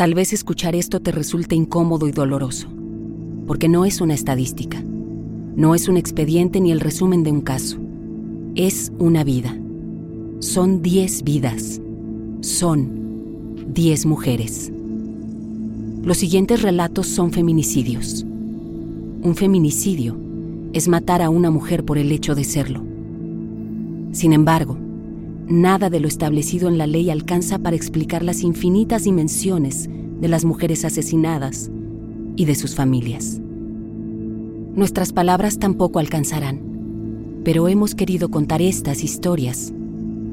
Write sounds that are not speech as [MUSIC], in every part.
Tal vez escuchar esto te resulte incómodo y doloroso, porque no es una estadística, no es un expediente ni el resumen de un caso, es una vida. Son 10 vidas, son 10 mujeres. Los siguientes relatos son feminicidios. Un feminicidio es matar a una mujer por el hecho de serlo. Sin embargo, nada de lo establecido en la ley alcanza para explicar las infinitas dimensiones de las mujeres asesinadas y de sus familias. Nuestras palabras tampoco alcanzarán, pero hemos querido contar estas historias,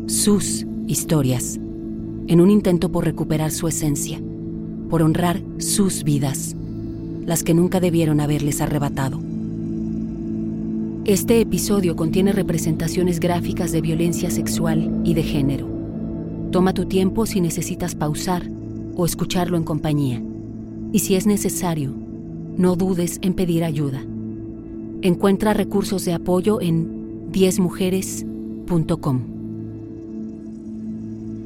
sus historias, en un intento por recuperar su esencia por honrar sus vidas, las que nunca debieron haberles arrebatado. Este episodio contiene representaciones gráficas de violencia sexual y de género. Toma tu tiempo si necesitas pausar o escucharlo en compañía. Y si es necesario, no dudes en pedir ayuda. Encuentra recursos de apoyo en 10mujeres.com.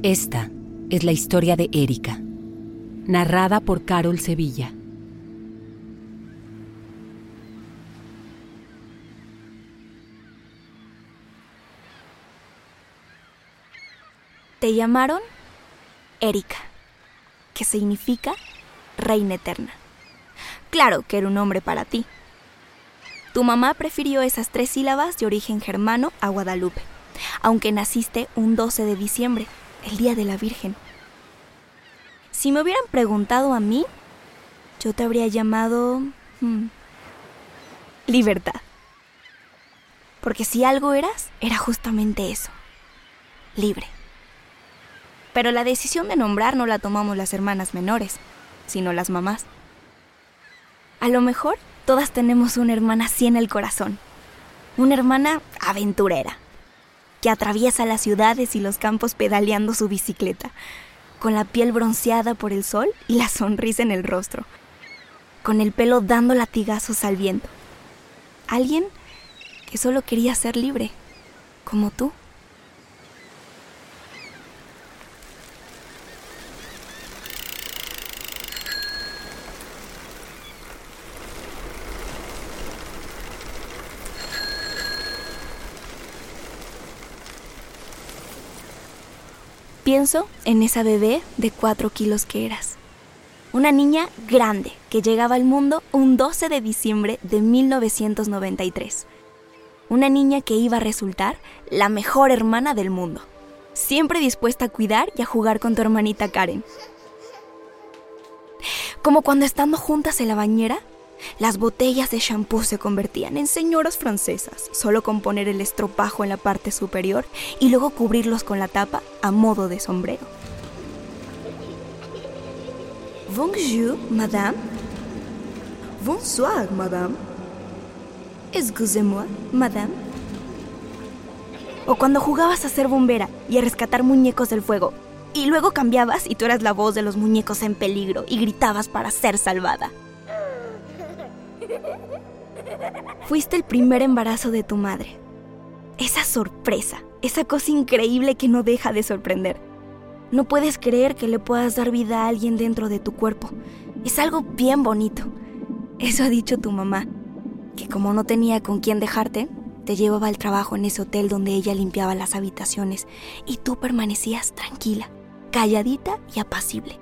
Esta es la historia de Erika narrada por Carol Sevilla. Te llamaron Erika, que significa reina eterna. Claro que era un nombre para ti. Tu mamá prefirió esas tres sílabas de origen germano a Guadalupe, aunque naciste un 12 de diciembre, el Día de la Virgen. Si me hubieran preguntado a mí, yo te habría llamado... Hmm, libertad. Porque si algo eras, era justamente eso. Libre. Pero la decisión de nombrar no la tomamos las hermanas menores, sino las mamás. A lo mejor todas tenemos una hermana así en el corazón. Una hermana aventurera, que atraviesa las ciudades y los campos pedaleando su bicicleta con la piel bronceada por el sol y la sonrisa en el rostro, con el pelo dando latigazos al viento. Alguien que solo quería ser libre, como tú. Pienso en esa bebé de cuatro kilos que eras. Una niña grande que llegaba al mundo un 12 de diciembre de 1993. Una niña que iba a resultar la mejor hermana del mundo. Siempre dispuesta a cuidar y a jugar con tu hermanita Karen. Como cuando estando juntas en la bañera, las botellas de champú se convertían en señoras francesas, solo con poner el estropajo en la parte superior y luego cubrirlos con la tapa a modo de sombrero. Bonjour, madame. Bonsoir, madame. Excusez-moi, madame. O cuando jugabas a ser bombera y a rescatar muñecos del fuego, y luego cambiabas y tú eras la voz de los muñecos en peligro y gritabas para ser salvada. Fuiste el primer embarazo de tu madre. Esa sorpresa, esa cosa increíble que no deja de sorprender. No puedes creer que le puedas dar vida a alguien dentro de tu cuerpo. Es algo bien bonito. Eso ha dicho tu mamá, que como no tenía con quién dejarte, te llevaba al trabajo en ese hotel donde ella limpiaba las habitaciones y tú permanecías tranquila, calladita y apacible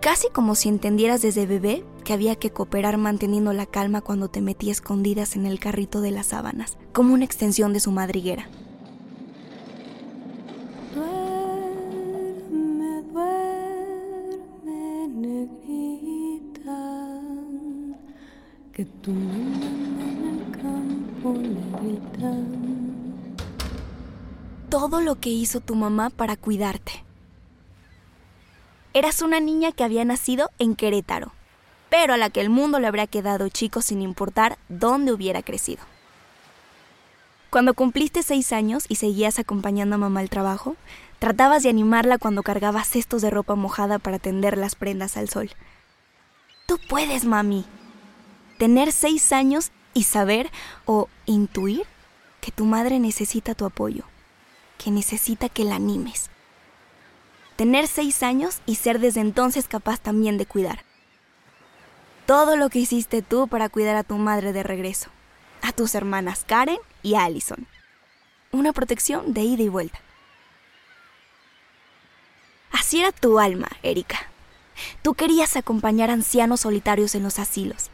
casi como si entendieras desde bebé que había que cooperar manteniendo la calma cuando te metí escondidas en el carrito de las sábanas, como una extensión de su madriguera. Duerme, duerme, negrita, que tu en el campo Todo lo que hizo tu mamá para cuidarte Eras una niña que había nacido en Querétaro, pero a la que el mundo le habría quedado chico sin importar dónde hubiera crecido. Cuando cumpliste seis años y seguías acompañando a mamá al trabajo, tratabas de animarla cuando cargaba cestos de ropa mojada para tender las prendas al sol. Tú puedes, mami. Tener seis años y saber o intuir que tu madre necesita tu apoyo, que necesita que la animes, tener seis años y ser desde entonces capaz también de cuidar. Todo lo que hiciste tú para cuidar a tu madre de regreso, a tus hermanas Karen y Allison. Una protección de ida y vuelta. Así era tu alma, Erika. Tú querías acompañar ancianos solitarios en los asilos,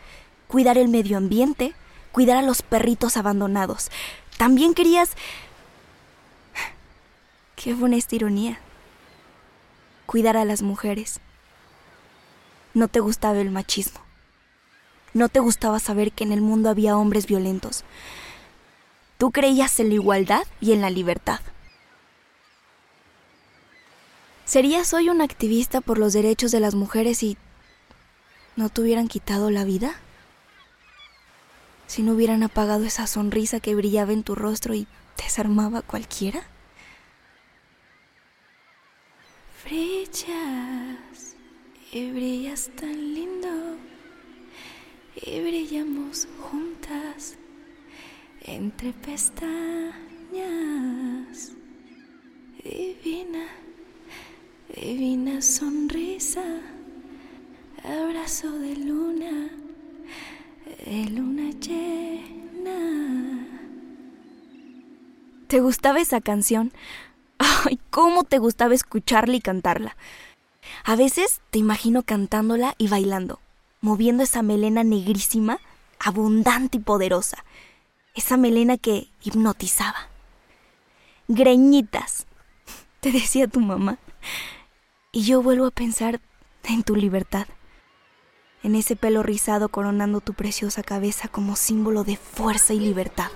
cuidar el medio ambiente, cuidar a los perritos abandonados. También querías... Qué buena ironía. Cuidar a las mujeres. No te gustaba el machismo. No te gustaba saber que en el mundo había hombres violentos. Tú creías en la igualdad y en la libertad. ¿Serías hoy un activista por los derechos de las mujeres si no te hubieran quitado la vida? Si no hubieran apagado esa sonrisa que brillaba en tu rostro y desarmaba a cualquiera? Brillas y brillas tan lindo y brillamos juntas entre pestañas. Divina divina sonrisa, abrazo de luna, de luna llena. ¿Te gustaba esa canción? Cómo te gustaba escucharla y cantarla. A veces te imagino cantándola y bailando, moviendo esa melena negrísima, abundante y poderosa. Esa melena que hipnotizaba. Greñitas, [LAUGHS] te decía tu mamá. Y yo vuelvo a pensar en tu libertad, en ese pelo rizado coronando tu preciosa cabeza como símbolo de fuerza y libertad.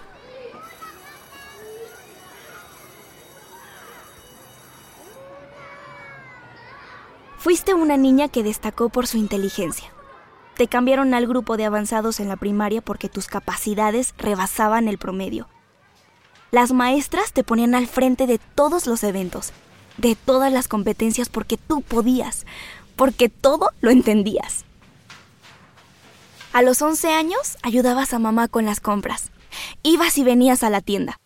Fuiste una niña que destacó por su inteligencia. Te cambiaron al grupo de avanzados en la primaria porque tus capacidades rebasaban el promedio. Las maestras te ponían al frente de todos los eventos de todas las competencias porque tú podías, porque todo lo entendías. A los 11 años ayudabas a mamá con las compras. Ibas y venías a la tienda.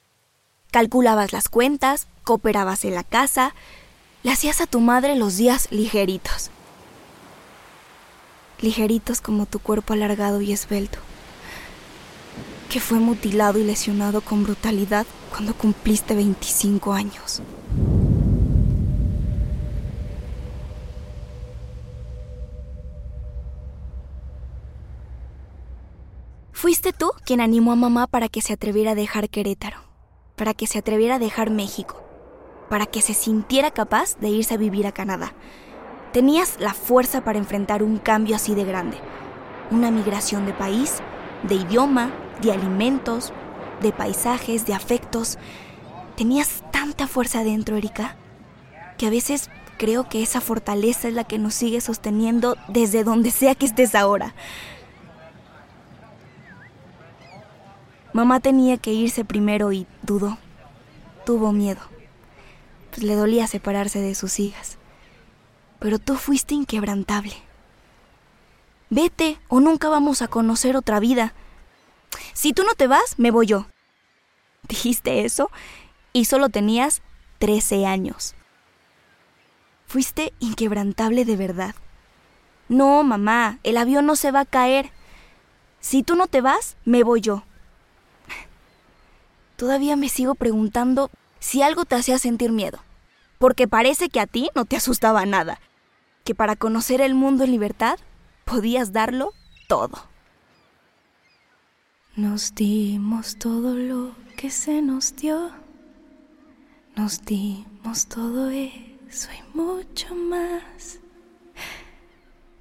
Calculabas las cuentas, cooperabas en la casa, le hacías a tu madre los días ligeritos. Ligeritos como tu cuerpo alargado y esbelto, que fue mutilado y lesionado con brutalidad cuando cumpliste 25 años. Fuiste tú quien animó a mamá para que se atreviera a dejar Querétaro, para que se atreviera a dejar México, para que se sintiera capaz de irse a vivir a Canadá. Tenías la fuerza para enfrentar un cambio así de grande, una migración de país, de idioma, de alimentos, de paisajes, de afectos. Tenías tanta fuerza dentro, Erika, que a veces creo que esa fortaleza es la que nos sigue sosteniendo desde donde sea que estés ahora. Mamá tenía que irse primero y dudó. Tuvo miedo. Pues le dolía separarse de sus hijas. Pero tú fuiste inquebrantable. Vete o nunca vamos a conocer otra vida. Si tú no te vas, me voy yo. Dijiste eso y solo tenías 13 años. Fuiste inquebrantable de verdad. No, mamá, el avión no se va a caer. Si tú no te vas, me voy yo. Todavía me sigo preguntando si algo te hacía sentir miedo, porque parece que a ti no te asustaba nada, que para conocer el mundo en libertad podías darlo todo. Nos dimos todo lo que se nos dio, nos dimos todo eso y mucho más,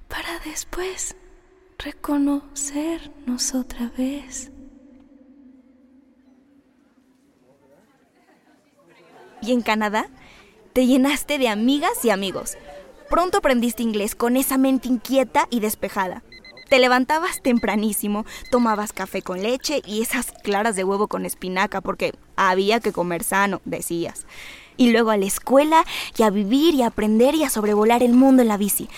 para después reconocernos otra vez. Y en Canadá te llenaste de amigas y amigos. Pronto aprendiste inglés con esa mente inquieta y despejada. Te levantabas tempranísimo, tomabas café con leche y esas claras de huevo con espinaca porque había que comer sano, decías. Y luego a la escuela y a vivir y a aprender y a sobrevolar el mundo en la bici.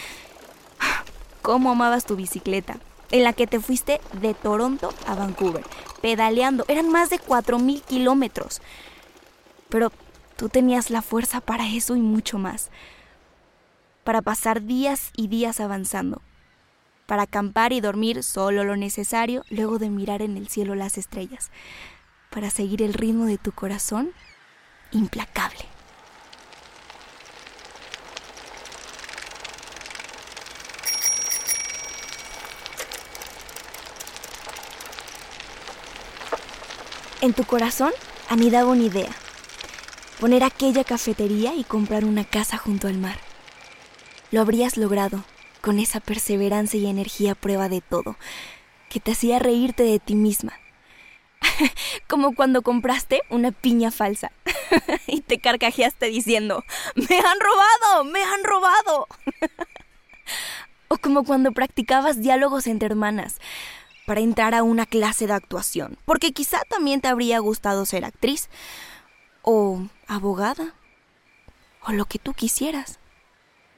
¿Cómo amabas tu bicicleta? En la que te fuiste de Toronto a Vancouver, pedaleando. Eran más de 4.000 kilómetros. Pero Tú tenías la fuerza para eso y mucho más. para pasar días y días avanzando, para acampar y dormir solo lo necesario luego de mirar en el cielo las estrellas, para seguir el ritmo de tu corazón implacable. En tu corazón anidaba una idea, poner aquella cafetería y comprar una casa junto al mar. Lo habrías logrado con esa perseverancia y energía prueba de todo, que te hacía reírte de ti misma. [LAUGHS] Como cuando compraste una piña falsa [LAUGHS] y te carcajeaste diciendo, ¡Me han robado! ¡Me han robado! [LAUGHS] o como cuando practicabas diálogos entre hermanas para entrar a una clase de actuación, porque quizá también te habría gustado ser actriz, o abogada, o lo que tú quisieras.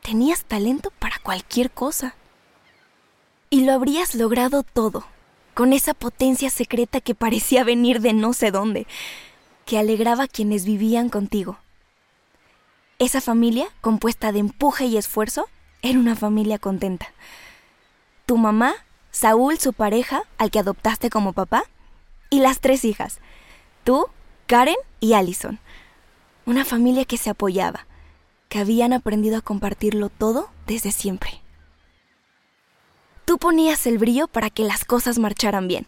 Tenías talento para cualquier cosa. Y lo habrías logrado todo, con esa potencia secreta que parecía venir de no sé dónde, que alegraba a quienes vivían contigo. Esa familia, compuesta de empuje y esfuerzo, era una familia contenta. Tu mamá Saúl, su pareja, al que adoptaste como papá, y las tres hijas, tú, Karen y Allison. Una familia que se apoyaba, que habían aprendido a compartirlo todo desde siempre. Tú ponías el brillo para que las cosas marcharan bien.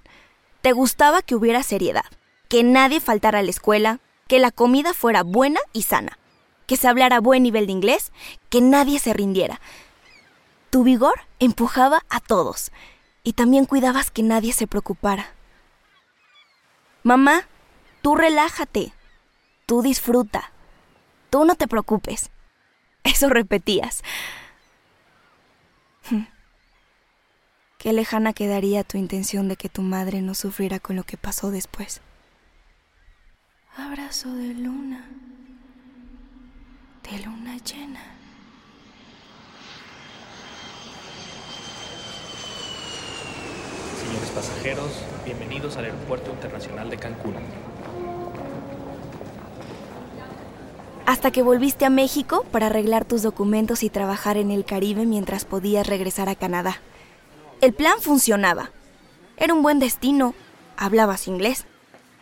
Te gustaba que hubiera seriedad, que nadie faltara a la escuela, que la comida fuera buena y sana, que se hablara buen nivel de inglés, que nadie se rindiera. Tu vigor empujaba a todos y también cuidabas que nadie se preocupara. Mamá, tú relájate, tú disfruta, tú no te preocupes. Eso repetías. Hmm. Qué lejana quedaría tu intención de que tu madre no sufriera con lo que pasó después. Abrazo de luna, de luna llena. pasajeros, bienvenidos al Aeropuerto Internacional de Cancún. Hasta que volviste a México para arreglar tus documentos y trabajar en el Caribe mientras podías regresar a Canadá. El plan funcionaba. Era un buen destino. Hablabas inglés.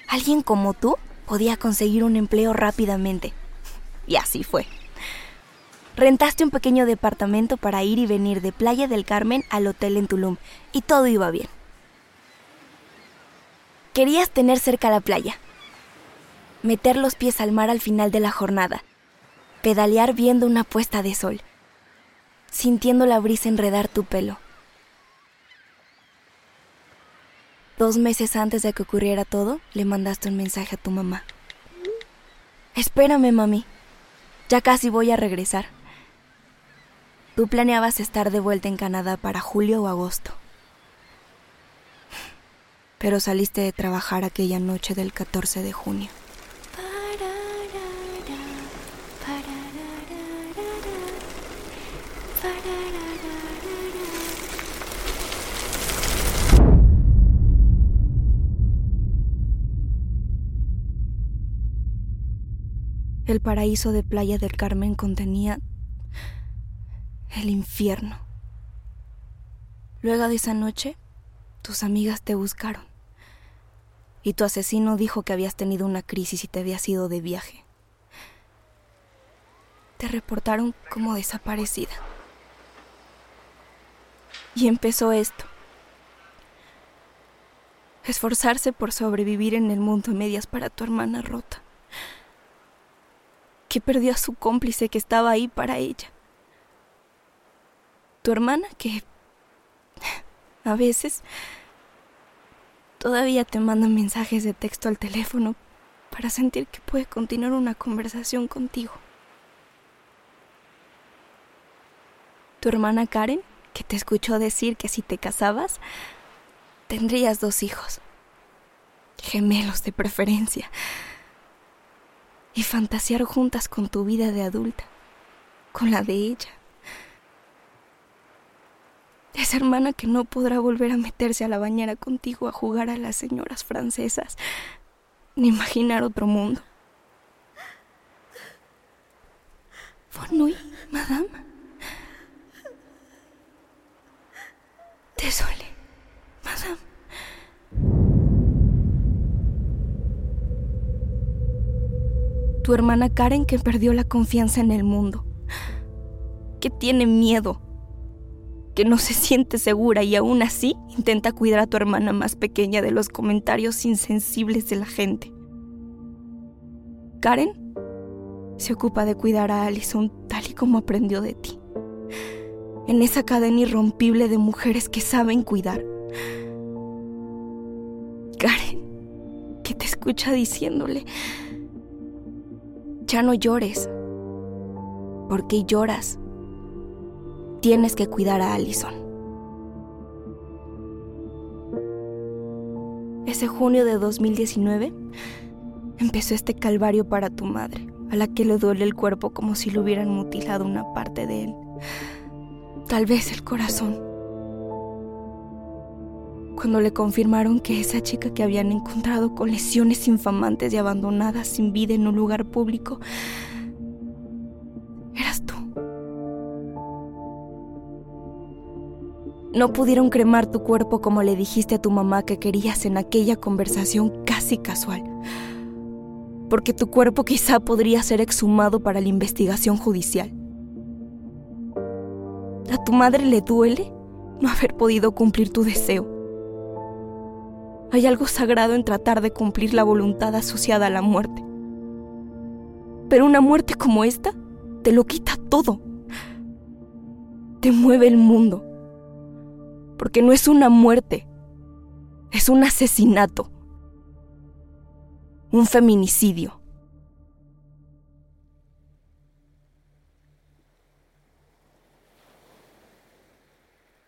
Alguien como tú podía conseguir un empleo rápidamente. Y así fue. Rentaste un pequeño departamento para ir y venir de Playa del Carmen al hotel en Tulum y todo iba bien. Querías tener cerca la playa, meter los pies al mar al final de la jornada, pedalear viendo una puesta de sol, sintiendo la brisa enredar tu pelo. Dos meses antes de que ocurriera todo, le mandaste un mensaje a tu mamá. Espérame, mami. Ya casi voy a regresar. Tú planeabas estar de vuelta en Canadá para julio o agosto pero saliste de trabajar aquella noche del 14 de junio. El paraíso de Playa del Carmen contenía el infierno. Luego de esa noche, tus amigas te buscaron. Y tu asesino dijo que habías tenido una crisis y te habías ido de viaje. Te reportaron como desaparecida. Y empezó esto. Esforzarse por sobrevivir en el mundo a medias para tu hermana rota. Que perdió a su cómplice que estaba ahí para ella. Tu hermana que [LAUGHS] a veces todavía te manda mensajes de texto al teléfono para sentir que puede continuar una conversación contigo. Tu hermana Karen, que te escuchó decir que si te casabas, tendrías dos hijos, gemelos de preferencia, y fantasear juntas con tu vida de adulta, con la de ella. Esa hermana que no podrá volver a meterse a la bañera contigo a jugar a las señoras francesas, ni imaginar otro mundo. Bonui, madame. Désolé, madame. Tu hermana Karen que perdió la confianza en el mundo, que tiene miedo, que no se siente segura y aún así intenta cuidar a tu hermana más pequeña de los comentarios insensibles de la gente. Karen se ocupa de cuidar a Allison tal y como aprendió de ti. En esa cadena irrompible de mujeres que saben cuidar. Karen, que te escucha diciéndole, ya no llores, porque lloras. Tienes que cuidar a Allison. Ese junio de 2019 empezó este calvario para tu madre, a la que le duele el cuerpo como si le hubieran mutilado una parte de él. Tal vez el corazón. Cuando le confirmaron que esa chica que habían encontrado con lesiones infamantes y abandonada sin vida en un lugar público eras tú. No pudieron cremar tu cuerpo como le dijiste a tu mamá que querías en aquella conversación casi casual porque tu cuerpo quizá podría ser exhumado para la investigación judicial. ¿A tu madre le duele no haber podido cumplir tu deseo? Hay algo sagrado en tratar de cumplir la voluntad asociada a la muerte. Pero una muerte como esta te lo quita todo. Te mueve el mundo. Porque no es una muerte, es un asesinato un feminicidio.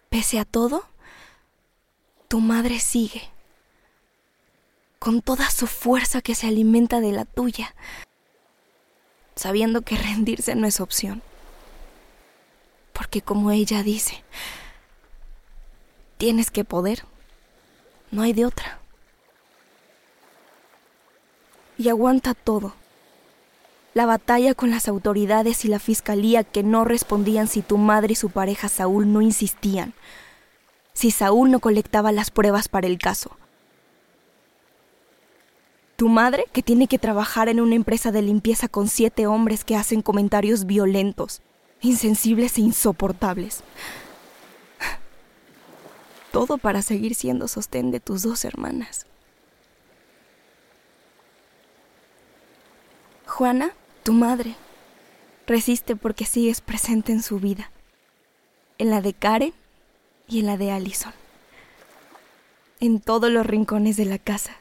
Pese a todo, tu madre sigue, con toda su fuerza que se alimenta de la tuya, sabiendo que rendirse no es opción. Porque como ella dice, tienes que poder, no hay de otra y aguanta todo. La batalla con las autoridades y la fiscalía que no respondían si tu madre y su pareja Saúl no insistían, si Saúl no colectaba las pruebas para el caso. Tu madre que tiene que trabajar en una empresa de limpieza con siete hombres que hacen comentarios violentos, insensibles e insoportables. Todo para seguir siendo sostén de tus dos hermanas. Juana, tu madre, resiste porque sigues presente en su vida, en la de Karen y en la de Allison, en todos los rincones de la casa,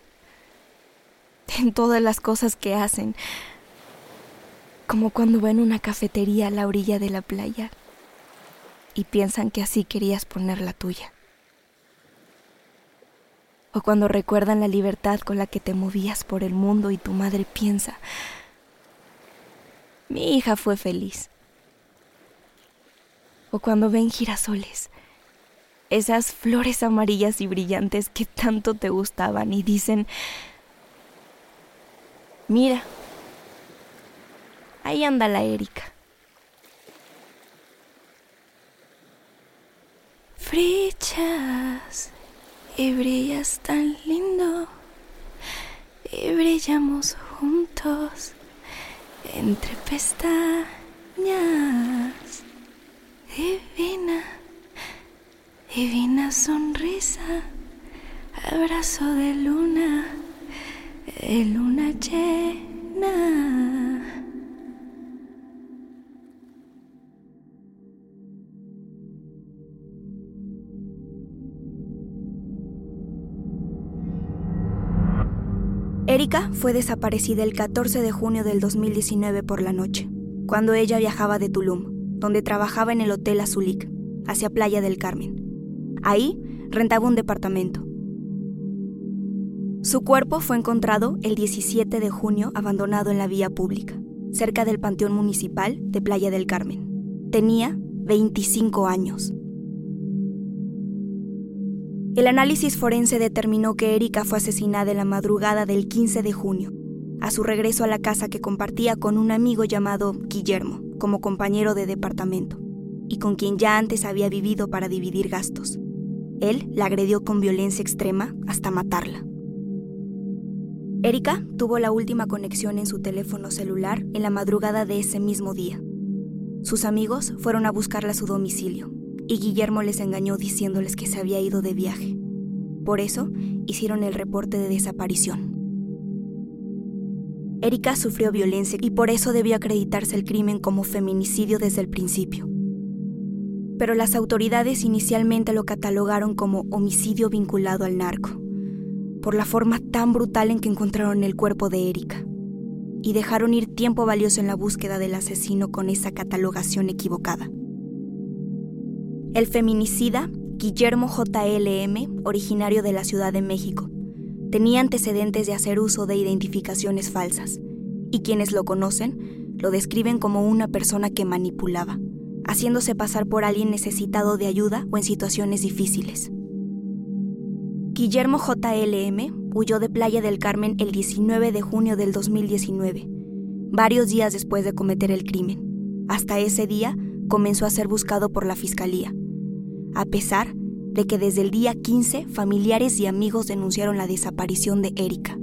[LAUGHS] en todas las cosas que hacen, como cuando ven una cafetería a la orilla de la playa y piensan que así querías poner la tuya. O cuando recuerdan la libertad con la que te movías por el mundo y tu madre piensa, mi hija fue feliz. O cuando ven girasoles, esas flores amarillas y brillantes que tanto te gustaban y dicen, mira, ahí anda la Erika. Brillas y brillas tan lindo. Y brillamos juntos. Entre pestañas. Divina, divina sonrisa, abrazo de luna, de luna llena. Erika fue desaparecida el 14 de junio del 2019 por la noche, cuando ella viajaba de Tulum, donde trabajaba en el Hotel Azulik, hacia Playa del Carmen. Ahí rentaba un departamento. Su cuerpo fue encontrado el 17 de junio abandonado en la vía pública, cerca del Panteón Municipal de Playa del Carmen. Tenía 25 años. El análisis forense determinó que Erika fue asesinada en la madrugada del 15 de junio, a su regreso a la casa que compartía con un amigo llamado Guillermo, como compañero de departamento, y con quien ya antes había vivido para dividir gastos. Él la agredió con violencia extrema hasta matarla. Erika tuvo la última conexión en su teléfono celular en la madrugada de ese mismo día. Sus amigos fueron a buscarla a su domicilio y Guillermo les engañó diciéndoles que se había ido de viaje. Por eso hicieron el reporte de desaparición. Erika sufrió violencia y por eso debió acreditarse el crimen como feminicidio desde el principio. Pero las autoridades inicialmente lo catalogaron como homicidio vinculado al narco, por la forma tan brutal en que encontraron el cuerpo de Erika, y dejaron ir tiempo valioso en la búsqueda del asesino con esa catalogación equivocada. El feminicida, Guillermo JLM, originario de la Ciudad de México, tenía antecedentes de hacer uso de identificaciones falsas, y quienes lo conocen lo describen como una persona que manipulaba, haciéndose pasar por alguien necesitado de ayuda o en situaciones difíciles. Guillermo JLM huyó de Playa del Carmen el 19 de junio del 2019, varios días después de cometer el crimen. Hasta ese día comenzó a ser buscado por la Fiscalía, a pesar de que desde el día 15 familiares y amigos denunciaron la desaparición de Erika.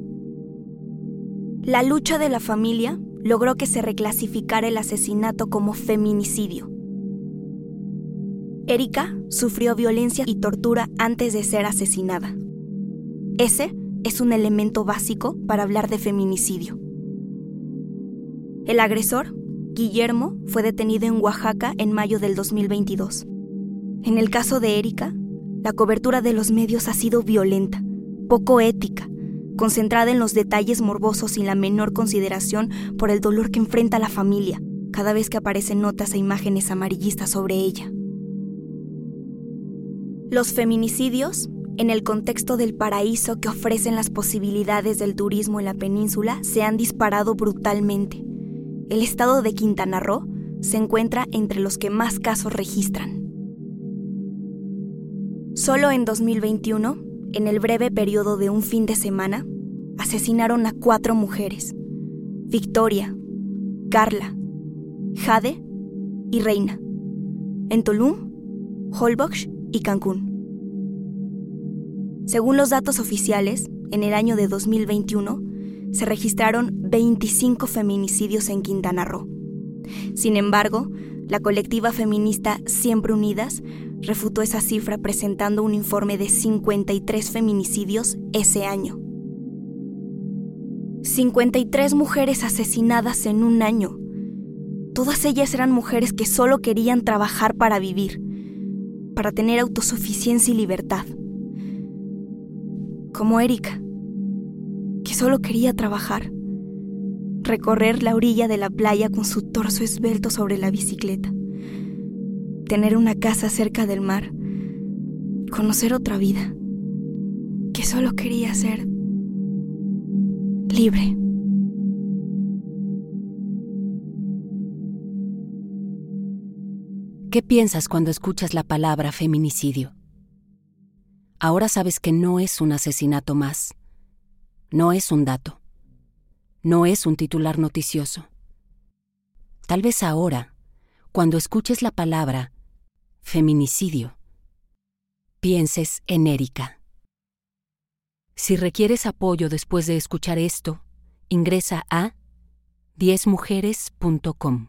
La lucha de la familia logró que se reclasificara el asesinato como feminicidio. Erika sufrió violencia y tortura antes de ser asesinada. Ese es un elemento básico para hablar de feminicidio. El agresor, Guillermo, fue detenido en Oaxaca en mayo del 2022. En el caso de Erika, la cobertura de los medios ha sido violenta, poco ética, concentrada en los detalles morbosos sin la menor consideración por el dolor que enfrenta la familia cada vez que aparecen notas e imágenes amarillistas sobre ella. Los feminicidios, en el contexto del paraíso que ofrecen las posibilidades del turismo en la península, se han disparado brutalmente. El estado de Quintana Roo se encuentra entre los que más casos registran. Solo en 2021, en el breve periodo de un fin de semana, asesinaron a cuatro mujeres. Victoria, Carla, Jade y Reina. En Tulum, Holbox y Cancún. Según los datos oficiales, en el año de 2021 se registraron 25 feminicidios en Quintana Roo. Sin embargo, la colectiva feminista Siempre Unidas refutó esa cifra presentando un informe de 53 feminicidios ese año. 53 mujeres asesinadas en un año. Todas ellas eran mujeres que solo querían trabajar para vivir, para tener autosuficiencia y libertad. Como Erika, que solo quería trabajar, recorrer la orilla de la playa con su torso esbelto sobre la bicicleta tener una casa cerca del mar, conocer otra vida, que solo quería ser libre. ¿Qué piensas cuando escuchas la palabra feminicidio? Ahora sabes que no es un asesinato más, no es un dato, no es un titular noticioso. Tal vez ahora, cuando escuches la palabra feminicidio. Pienses en Erika. Si requieres apoyo después de escuchar esto, ingresa a 10mujeres.com.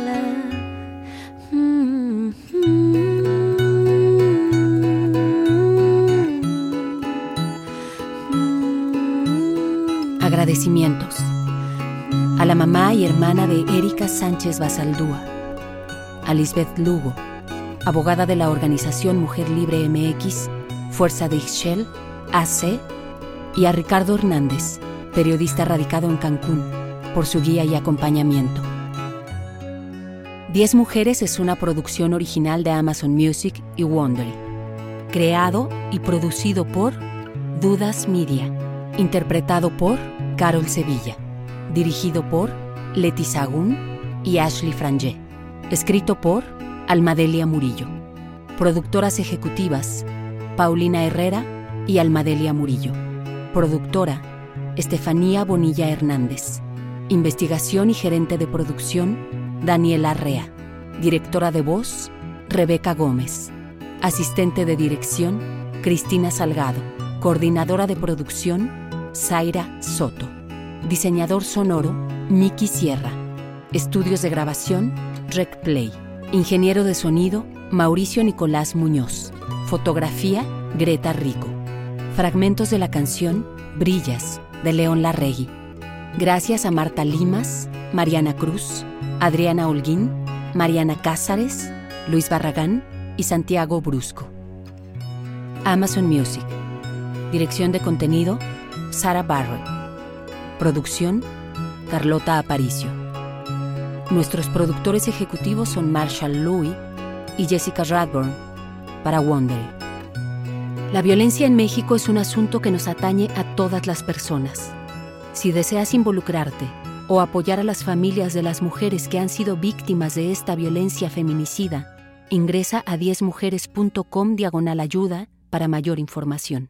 Sánchez Basaldúa. A Lisbeth Lugo, abogada de la organización Mujer Libre MX, Fuerza de Ixchel, AC, y a Ricardo Hernández, periodista radicado en Cancún, por su guía y acompañamiento. Diez Mujeres es una producción original de Amazon Music y Wondery, creado y producido por Dudas Media, interpretado por Carol Sevilla, dirigido por Leti Sagún y Ashley Frangé, escrito por Almadelia Murillo, productoras ejecutivas Paulina Herrera y Almadelia Murillo, productora Estefanía Bonilla Hernández, investigación y gerente de producción Daniela Arrea, directora de voz Rebeca Gómez, asistente de dirección Cristina Salgado, coordinadora de producción Zaira Soto, diseñador sonoro Miki Sierra, estudios de grabación Rec Play, ingeniero de sonido Mauricio Nicolás Muñoz, fotografía Greta Rico, fragmentos de la canción Brillas de León Larregui. Gracias a Marta Limas, Mariana Cruz, Adriana Holguín, Mariana Cázares, Luis Barragán y Santiago Brusco. Amazon Music. Dirección de contenido, Sara Barrett. Producción, Carlota Aparicio. Nuestros productores ejecutivos son Marshall Louis y Jessica Radburn para Wondery. La violencia en México es un asunto que nos atañe a todas las personas. Si deseas involucrarte o apoyar a las familias de las mujeres que han sido víctimas de esta violencia feminicida, ingresa a 10mujeres.com diagonal ayuda para mayor información.